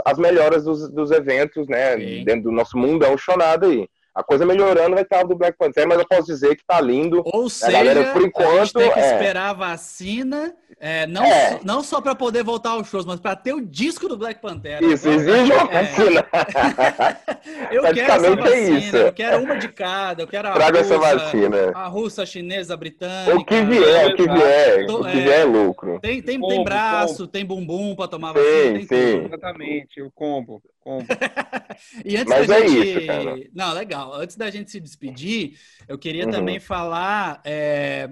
às melhoras dos, dos eventos, né? Sim. Dentro do nosso mundo é um chonado aí a coisa melhorando vai estar do Black Panther, mas eu posso dizer que tá lindo. Ou seja, galera, por enquanto, a gente tem que é. esperar a vacina, é, não, é. não só para poder voltar aos shows, mas para ter o disco do Black Panther. Isso, exige uma é. vacina. eu quero essa é vacina, isso. eu quero uma de cada, eu quero a Traga russa, essa vacina. a russa, a chinesa, a britânica. O que vier, o que vier, o que vier é lucro. Tem, tem, combo, tem braço, combo. tem bumbum para tomar vacina. Sim, sim. Exatamente, o combo. combo. e antes Mas da é gente... isso, cara. Não, legal. Antes da gente se despedir, eu queria uhum. também falar é,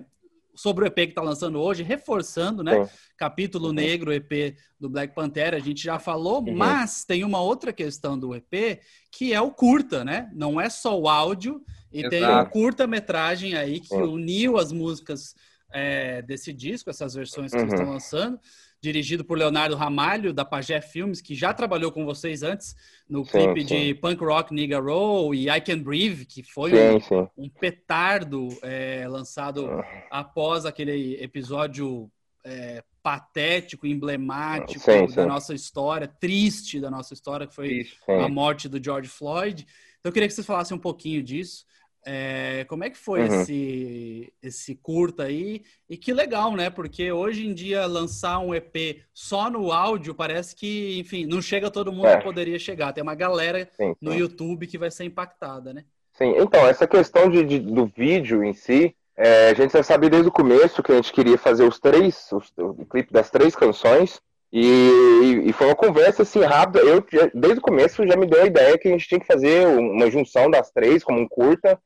sobre o EP que está lançando hoje, reforçando, né? Sim. Capítulo uhum. Negro, EP do Black Panther, a gente já falou, uhum. mas tem uma outra questão do EP, que é o curta, né? Não é só o áudio, e Exato. tem um curta-metragem aí que uniu as músicas é, desse disco, essas versões que uhum. estão lançando dirigido por Leonardo Ramalho, da Pagé Filmes, que já trabalhou com vocês antes no clipe sim. de Punk Rock Nigga Roll e I Can Breathe, que foi sim, um, um, petardo é, lançado uhum. após aquele episódio é, patético, emblemático da nossa história, triste da nossa história, que foi a morte do George Floyd. Então eu queria que vocês falassem um pouquinho disso. É, como é que foi uhum. esse, esse curta aí? E que legal, né? Porque hoje em dia lançar um EP só no áudio parece que, enfim, não chega todo mundo é. que poderia chegar. Tem uma galera sim, sim. no YouTube que vai ser impactada, né? Sim, então, essa questão de, de do vídeo em si, é, a gente já sabia desde o começo que a gente queria fazer os três, os, o clipe das três canções. E, e, foi uma conversa assim rápida. Eu, desde o começo, já me deu a ideia que a gente tinha que fazer uma junção das três, como um curta,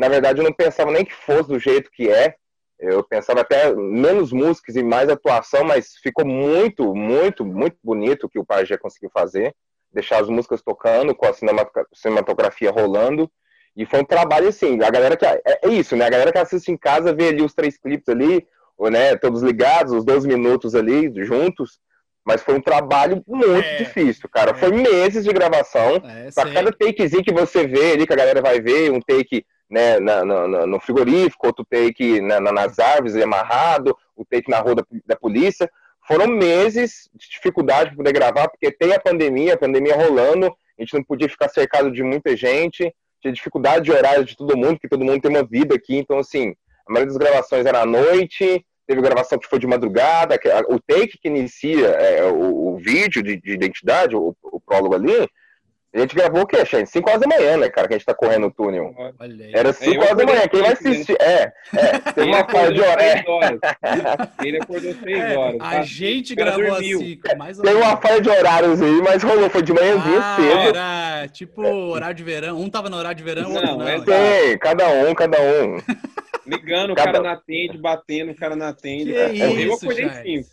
na verdade, eu não pensava nem que fosse do jeito que é. Eu pensava até menos músicas e mais atuação, mas ficou muito, muito, muito bonito o que o Pajé conseguiu fazer. Deixar as músicas tocando, com a cinematografia rolando. E foi um trabalho assim, a galera que. É, é isso, né? A galera que assiste em casa vê ali os três clipes ali, né? Todos ligados, os 12 minutos ali, juntos. Mas foi um trabalho muito é, difícil, cara. É. Foi meses de gravação. É, pra cada takezinho que você vê ali, que a galera vai ver, um take né, na, na, no frigorífico, outro take na, nas árvores amarrado, o take na rua da, da polícia. Foram meses de dificuldade para poder gravar, porque tem a pandemia, a pandemia rolando, a gente não podia ficar cercado de muita gente, tinha dificuldade de horário de todo mundo, porque todo mundo tem uma vida aqui, então assim, a maioria das gravações era à noite, teve gravação que foi de madrugada, o take que inicia é, o, o, vídeo de, de identidade, o, o, prólogo ali, a gente gravou o quê, Shane? 5 horas da manhã, né, cara, que a gente tá correndo o túnel. Era 5 horas da manhã, quem vai assistir? É, é, tem uma falha de hora. Ele acordou 6 é, horas. A tá? gente gravou às 5, mais ou Tem uma falha de horários aí, mas rolou, foi de manhãzinha ah, cedo. Era tipo horário de verão, um tava no horário de verão, o outro não. não tem, cada um, cada um. Ligando, Cada... o cara na atende, batendo, o cara na atende. eu acordei 5.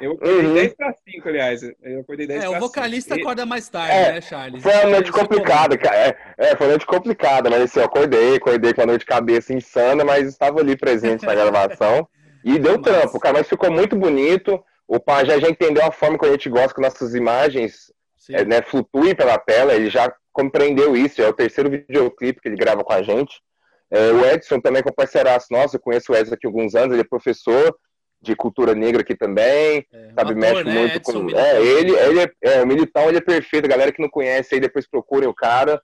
Eu acordei uhum. 10 para 5, aliás. Eu acordei 10 É, o vocalista cinco. acorda mais tarde, é, né, Charles? Foi uma noite complicada, cara. É, é, foi uma noite complicada, mas assim, eu acordei, acordei com a noite de cabeça insana, mas estava ali presente na gravação. E deu mas... trampo, cara, mas ficou muito bonito. O Pajé já entendeu a forma que a gente gosta que nossas imagens é, né, flutuem pela tela, ele já compreendeu isso, é o terceiro videoclipe que ele grava com a gente. É, o Edson também, que é um parceiraço nosso, eu conheço o Edson aqui há alguns anos, ele é professor de cultura negra aqui também, é, sabe, ator, mexe né? muito Edson com... Militão. É, ele, ele é, é, o Militão, ele é perfeito, a galera que não conhece aí depois procurem o cara,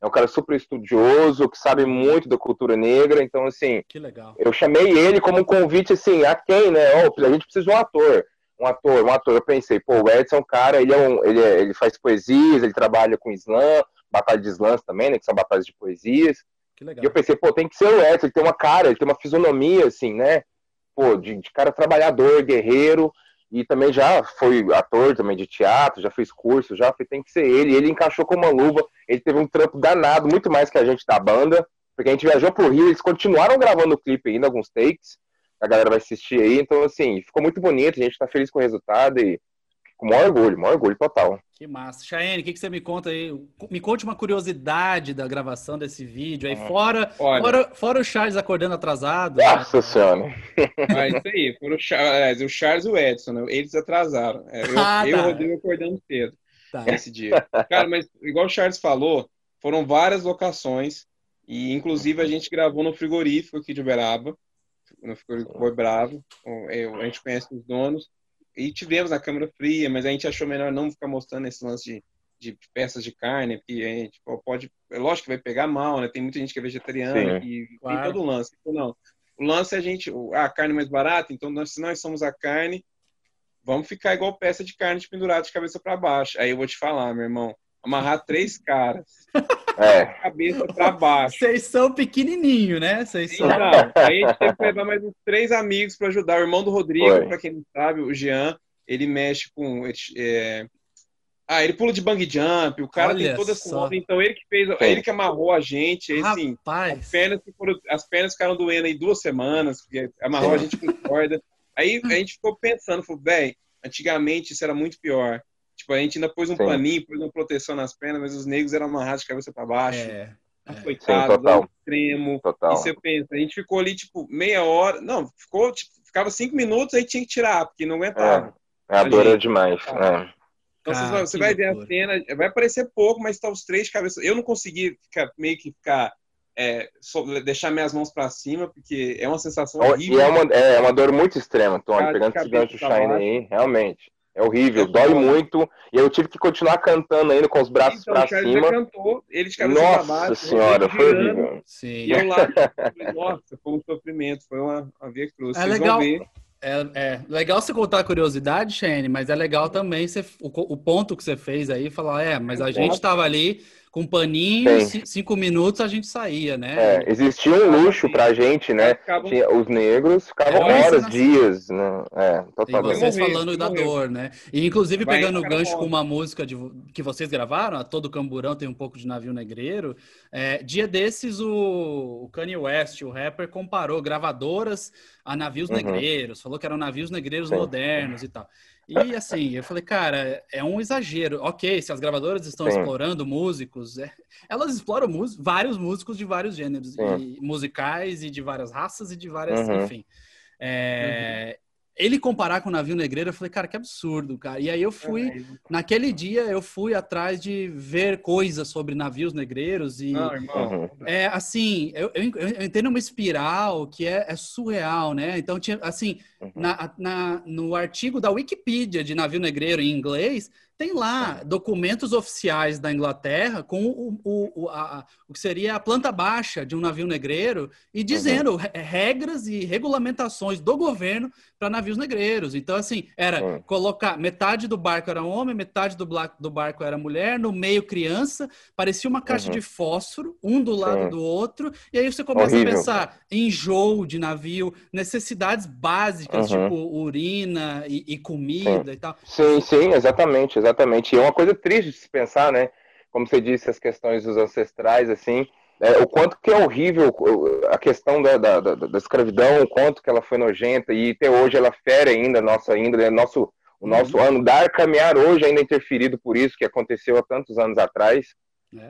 é um cara super estudioso, que sabe muito da cultura negra, então, assim, que legal. eu chamei ele como um convite, assim, a quem, né, oh, a gente precisa de um ator, um ator, um ator, eu pensei, pô, o Edson é um cara, ele, é um, ele, é, ele faz poesias, ele trabalha com slam, batalha de slams também, né, que são batalhas de poesias, e eu pensei, pô, tem que ser o Edson, ele tem uma cara, ele tem uma fisionomia, assim, né? Pô, de, de cara trabalhador, guerreiro, e também já foi ator também de teatro, já fez curso, já foi, tem que ser ele. Ele encaixou com uma luva, ele teve um trampo danado, muito mais que a gente da banda, porque a gente viajou pro Rio, eles continuaram gravando o clipe ainda, alguns takes, a galera vai assistir aí, então assim, ficou muito bonito, a gente tá feliz com o resultado e com maior orgulho, maior orgulho total. Que massa. Chayane, o que, que você me conta aí? Me conte uma curiosidade da gravação desse vídeo aí, fora, fora, fora o Charles acordando atrasado. Nossa né? senhora. Ah, isso aí, foram o Charles, o Charles e o Edson, né? eles atrasaram. É, eu, ah, eu tá. Rodrigo acordando cedo tá. esse dia. Cara, mas igual o Charles falou, foram várias locações, e inclusive a gente gravou no frigorífico aqui de Uberaba, no frigorífico Boi Bravo, a gente conhece os donos, e tivemos a câmera fria, mas a gente achou melhor não ficar mostrando esse lance de, de peças de carne, porque a gente pode, é lógico que vai pegar mal, né? Tem muita gente que é vegetariana Sim, e claro. tem todo o lance. Então, não. O lance é a gente, a carne mais barata, então nós, se nós somos a carne, vamos ficar igual peça de carne pendurada de cabeça para baixo. Aí eu vou te falar, meu irmão, amarrar três caras. É. Cabeça para baixo. Vocês são pequenininho, né? Vocês são. Então, aí a gente tem que levar mais uns três amigos para ajudar. O irmão do Rodrigo, para quem não sabe, o Jean, ele mexe com. É... Ah, ele pula de bang jump, o cara Olha tem toda essa onda, então ele que fez, ele que amarrou a gente, aí, assim, as pernas, foram, as pernas ficaram doendo aí duas semanas, porque amarrou a gente com corda. Aí a gente ficou pensando, falou, velho, antigamente isso era muito pior. Tipo, a gente ainda pôs um Sim. paninho, pôs uma proteção nas pernas, mas os negros eram amarrados de cabeça para baixo. É. Coitado, Sim, extremo. Total. E você pensa, a gente ficou ali, tipo, meia hora. Não, ficou, tipo, ficava cinco minutos, aí tinha que tirar, porque não aguentava. É, é a dor é demais. É. Então Cara, você, vai, ver a cena, vai aparecer pouco, mas tá os três de cabeça. Eu não consegui ficar, meio que ficar. É, deixar minhas mãos para cima, porque é uma sensação horrível. E é uma, é uma dor muito extrema, Tony, pegando esse gancho Shine aí, realmente. É horrível, dói muito. E eu tive que continuar cantando ainda com os braços então, pra cima. Já cantou, ele de cabeça Nossa baixo, senhora, foi horrível. Sim. E eu lá, nossa, foi um sofrimento, foi uma, uma via cruz. É Vocês legal. É, é, legal você contar a curiosidade, Shane, mas é legal também você, o, o ponto que você fez aí, falar, é, mas a gente estava ali com paninho, cinco minutos a gente saía, né? É, existia um luxo pra gente, né? Tinha, os negros ficavam é, horas, dias, né? É, totalmente. E vocês falando da dor, né? E inclusive pegando o gancho com uma música de, que vocês gravaram, a Todo Camburão tem um pouco de navio negreiro. É, dia desses o, o Kanye West, o rapper, comparou gravadoras a navios uhum. negreiros, falou que eram navios negreiros Sim. modernos e tal. E assim, eu falei, cara, é um exagero. Ok, se as gravadoras estão Sim. explorando músicos, é, elas exploram vários músicos de vários gêneros, e, musicais e de várias raças e de várias, uhum. enfim. É, uhum ele comparar com o navio negreiro, eu falei, cara, que absurdo, cara. E aí eu fui, é naquele dia, eu fui atrás de ver coisas sobre navios negreiros e Não, irmão. é assim, eu, eu, eu entrei numa espiral que é, é surreal, né? Então tinha assim, uhum. na, na, no artigo da Wikipedia de navio negreiro em inglês tem lá documentos oficiais da Inglaterra com o, o, o, a, o que seria a planta baixa de um navio negreiro e dizendo uhum. regras e regulamentações do governo para navios negreiros. Então, assim, era uhum. colocar metade do barco era homem, metade do, do, barco era mulher, no meio criança, parecia uma caixa uhum. de fósforo, um do lado do outro, e aí você começa Horrível. a pensar em enjoo de navio, necessidades básicas, tipo urina e, e comida e tal. Sim, sim, exatamente, exatamente exatamente. E é uma coisa triste de se pensar, né? Como você disse, as questões dos ancestrais, assim, é, o quanto que é horrível a questão da, da, da, da, escravidão, o quanto que ela foi nojenta, e até hoje ela fere ainda a nossa índole, nosso, o nosso uhum. andar, caminhar hoje ainda interferido por isso que aconteceu há tantos anos atrás.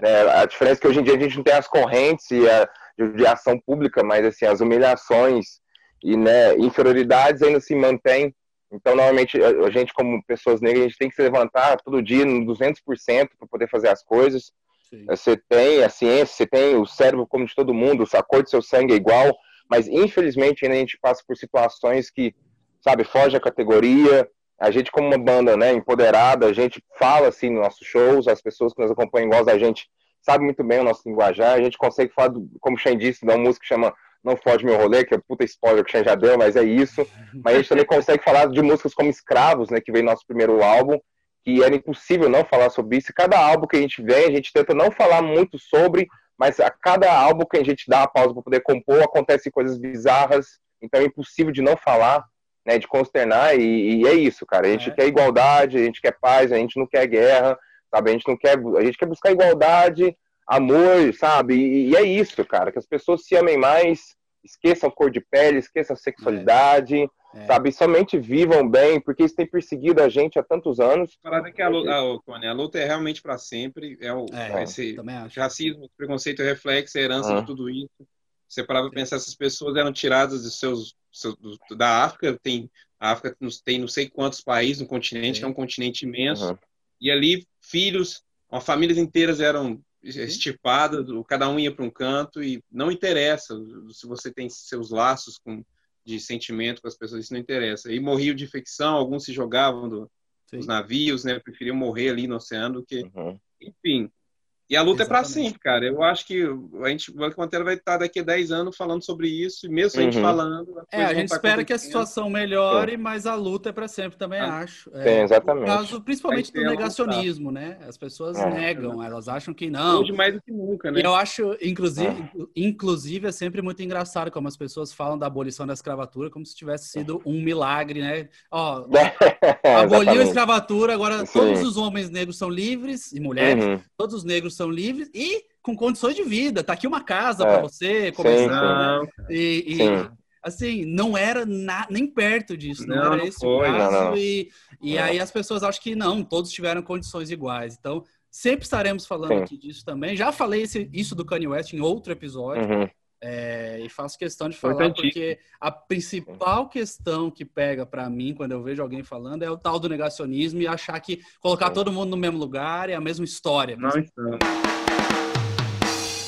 É. É, a diferença é que hoje em dia a gente não tem as correntes e a, de, de ação pública, mas assim, as humilhações e né, inferioridades ainda se mantêm então, normalmente, a gente, como pessoas negras, a gente tem que se levantar todo dia no 200% para poder fazer as coisas. Sim. Você tem a ciência, você tem o cérebro como de todo mundo, a cor do seu sangue é igual, mas infelizmente ainda a gente passa por situações que, sabe, foge a categoria. A gente, como uma banda né, empoderada, a gente fala assim nos nossos shows, as pessoas que nos acompanham igual a gente sabe muito bem o nosso linguajar, a gente consegue falar, do, como o Shane disse, de uma música que chama não foge meu rolê, que é puta spoiler que já deu, mas é isso. Mas a gente também consegue falar de músicas como Escravos, né, que veio nosso primeiro álbum, que era impossível não falar sobre isso. E cada álbum que a gente vem, a gente tenta não falar muito sobre, mas a cada álbum que a gente dá a pausa para poder compor, acontecem coisas bizarras, então é impossível de não falar, né, de consternar, e, e é isso, cara. A gente é. quer igualdade, a gente quer paz, a gente não quer guerra, sabe? A gente não quer, a gente quer buscar igualdade, amor, sabe? E, e, é isso, cara, que as pessoas se amem mais, esqueçam cor de pele, esqueçam sexualidade, é. sabe? E somente vivam bem, porque isso tem perseguido a gente há tantos anos. A parada é que a luta, a, a luta é realmente para sempre, é o é, esse racismo, preconceito, reflexo, a herança uhum. de tudo isso. Você parava para pensar, essas pessoas eram tiradas dos seus, seus do, da África, tem a África tem não sei quantos países no continente, que é um continente imenso, uhum. e ali filhos, famílias inteiras eram estipada, cada um ia para um canto e não interessa se você tem seus laços com, de sentimento com as pessoas, isso não interessa. E morriam de infecção, alguns se jogavam do, dos navios, né? Preferiam morrer ali no oceano do que. Uhum. Enfim, e a luta Exatamente. é para sempre, cara. Eu acho que a gente, o Banco Pantera vai estar daqui a 10 anos falando sobre isso, e mesmo uhum. a gente uhum. falando. É, a gente espera que a situação melhore, mas a luta é para sempre também, ah. acho. É, exatamente. caso, principalmente do negacionismo, né? As pessoas é. negam, elas acham que não. Hoje mais do que nunca, né? E eu acho, inclusive, é. inclusive, é sempre muito engraçado como as pessoas falam da abolição da escravatura como se tivesse sido um milagre, né? Ó, aboliu a escravatura, agora Sim. todos os homens negros são livres, e mulheres, uhum. todos os negros são livres e com condições de vida. Tá aqui uma casa é. para você começar. Né? E, e assim, não era na, nem perto disso, não, não era esse foi, o caso. Não, não. E, e aí as pessoas acham que não, todos tiveram condições iguais. Então, sempre estaremos falando Sim. aqui disso também. Já falei esse, isso do Kanye West em outro episódio. Uhum. É, e faço questão de falar porque a principal questão que pega para mim quando eu vejo alguém falando é o tal do negacionismo e achar que colocar todo mundo no mesmo lugar é a mesma história. Não, então.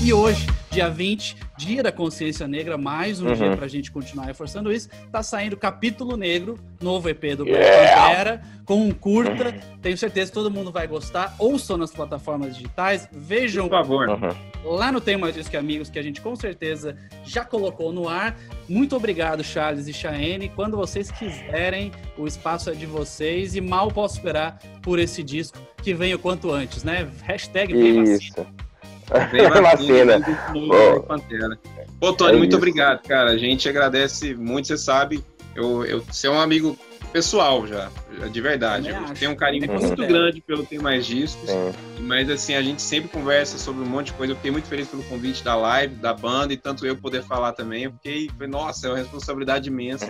E hoje, dia 20, Dia da Consciência Negra, mais um uhum. dia para a gente continuar reforçando isso. Tá saindo Capítulo Negro, novo EP do Black yeah. Pantera, com um curta. Uhum. Tenho certeza que todo mundo vai gostar. Ouçam nas plataformas digitais, vejam. Por favor. Uhum. Lá no Tem Mais Disco que Amigos, que a gente com certeza já colocou no ar. Muito obrigado, Charles e Chaene. Quando vocês quiserem, o espaço é de vocês e mal posso esperar por esse disco que venha o quanto antes, né? Hashtag Isso. Vem vacina. vacina. Pô, Tony, é muito isso. obrigado, cara. A gente agradece muito, você sabe. Eu, eu, você é um amigo pessoal já, de verdade. Eu tenho um carinho muito grande pelo Tem Mais Discos, mas assim, a gente sempre conversa sobre um monte de coisa. Eu fiquei muito feliz pelo convite da live, da banda, e tanto eu poder falar também. Eu fiquei, nossa, é uma responsabilidade imensa.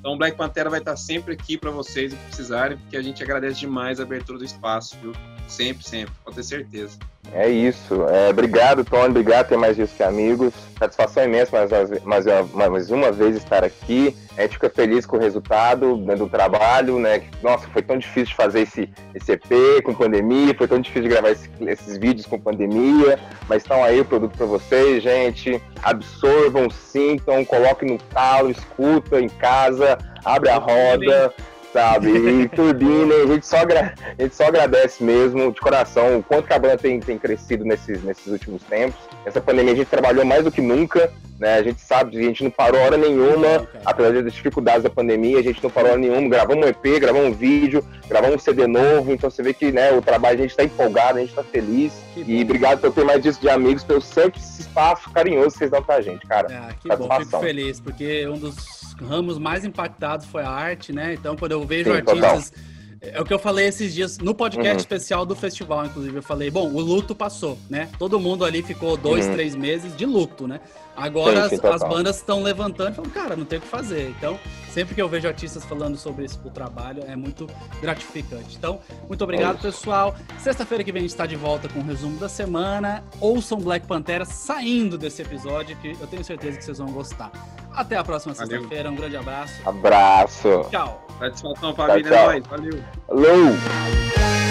Então, Black Pantera vai estar sempre aqui para vocês, se precisarem, porque a gente agradece demais a abertura do espaço, viu? Sempre, sempre, pode ter certeza. É isso. É, obrigado, Tony. Obrigado, ter mais disso que amigos. Satisfação imensa mais, mais, mais uma vez estar aqui. A gente fica feliz com o resultado né, do trabalho, né? Nossa, foi tão difícil de fazer esse, esse EP com pandemia, foi tão difícil de gravar esse, esses vídeos com pandemia, mas estão aí o produto para vocês, gente. Absorvam, sintam, coloquem no talo, escuta em casa, abre a roda sabe? E turbina, a gente, só a gente só agradece mesmo, de coração, o quanto que a banda tem, tem crescido nesses, nesses últimos tempos. Essa pandemia a gente trabalhou mais do que nunca, né? A gente sabe, a gente não parou hora nenhuma, apesar das dificuldades da pandemia, a gente não parou hora nenhuma. Gravamos um EP, gravamos um vídeo, gravamos um CD novo, então você vê que né, o trabalho a gente está empolgado, a gente está feliz. E obrigado por ter mais disso de amigos, pelo sempre esse espaço carinhoso que vocês dão pra gente, cara. Ah, que bom, fico feliz, porque um dos ramos mais impactados foi a arte, né? Então, quando eu vejo Sim, artistas. Total. É o que eu falei esses dias no podcast uhum. especial do festival, inclusive. Eu falei, bom, o luto passou, né? Todo mundo ali ficou dois, uhum. três meses de luto, né? Agora sim, sim, as, as, bandas estão levantando e falam, cara, não tem o que fazer. Então, sempre que eu vejo artistas falando sobre esse o trabalho, é muito gratificante. Então, muito obrigado, é pessoal. Sexta-feira que vem a gente está de volta com o resumo da semana. Ouçam Black Pantera saindo desse episódio, que eu tenho certeza que vocês vão gostar. Até a próxima sexta-feira. Um grande abraço. Abraço. Tchau. Satisfação, família. Tchau, tchau. Valeu. Valeu.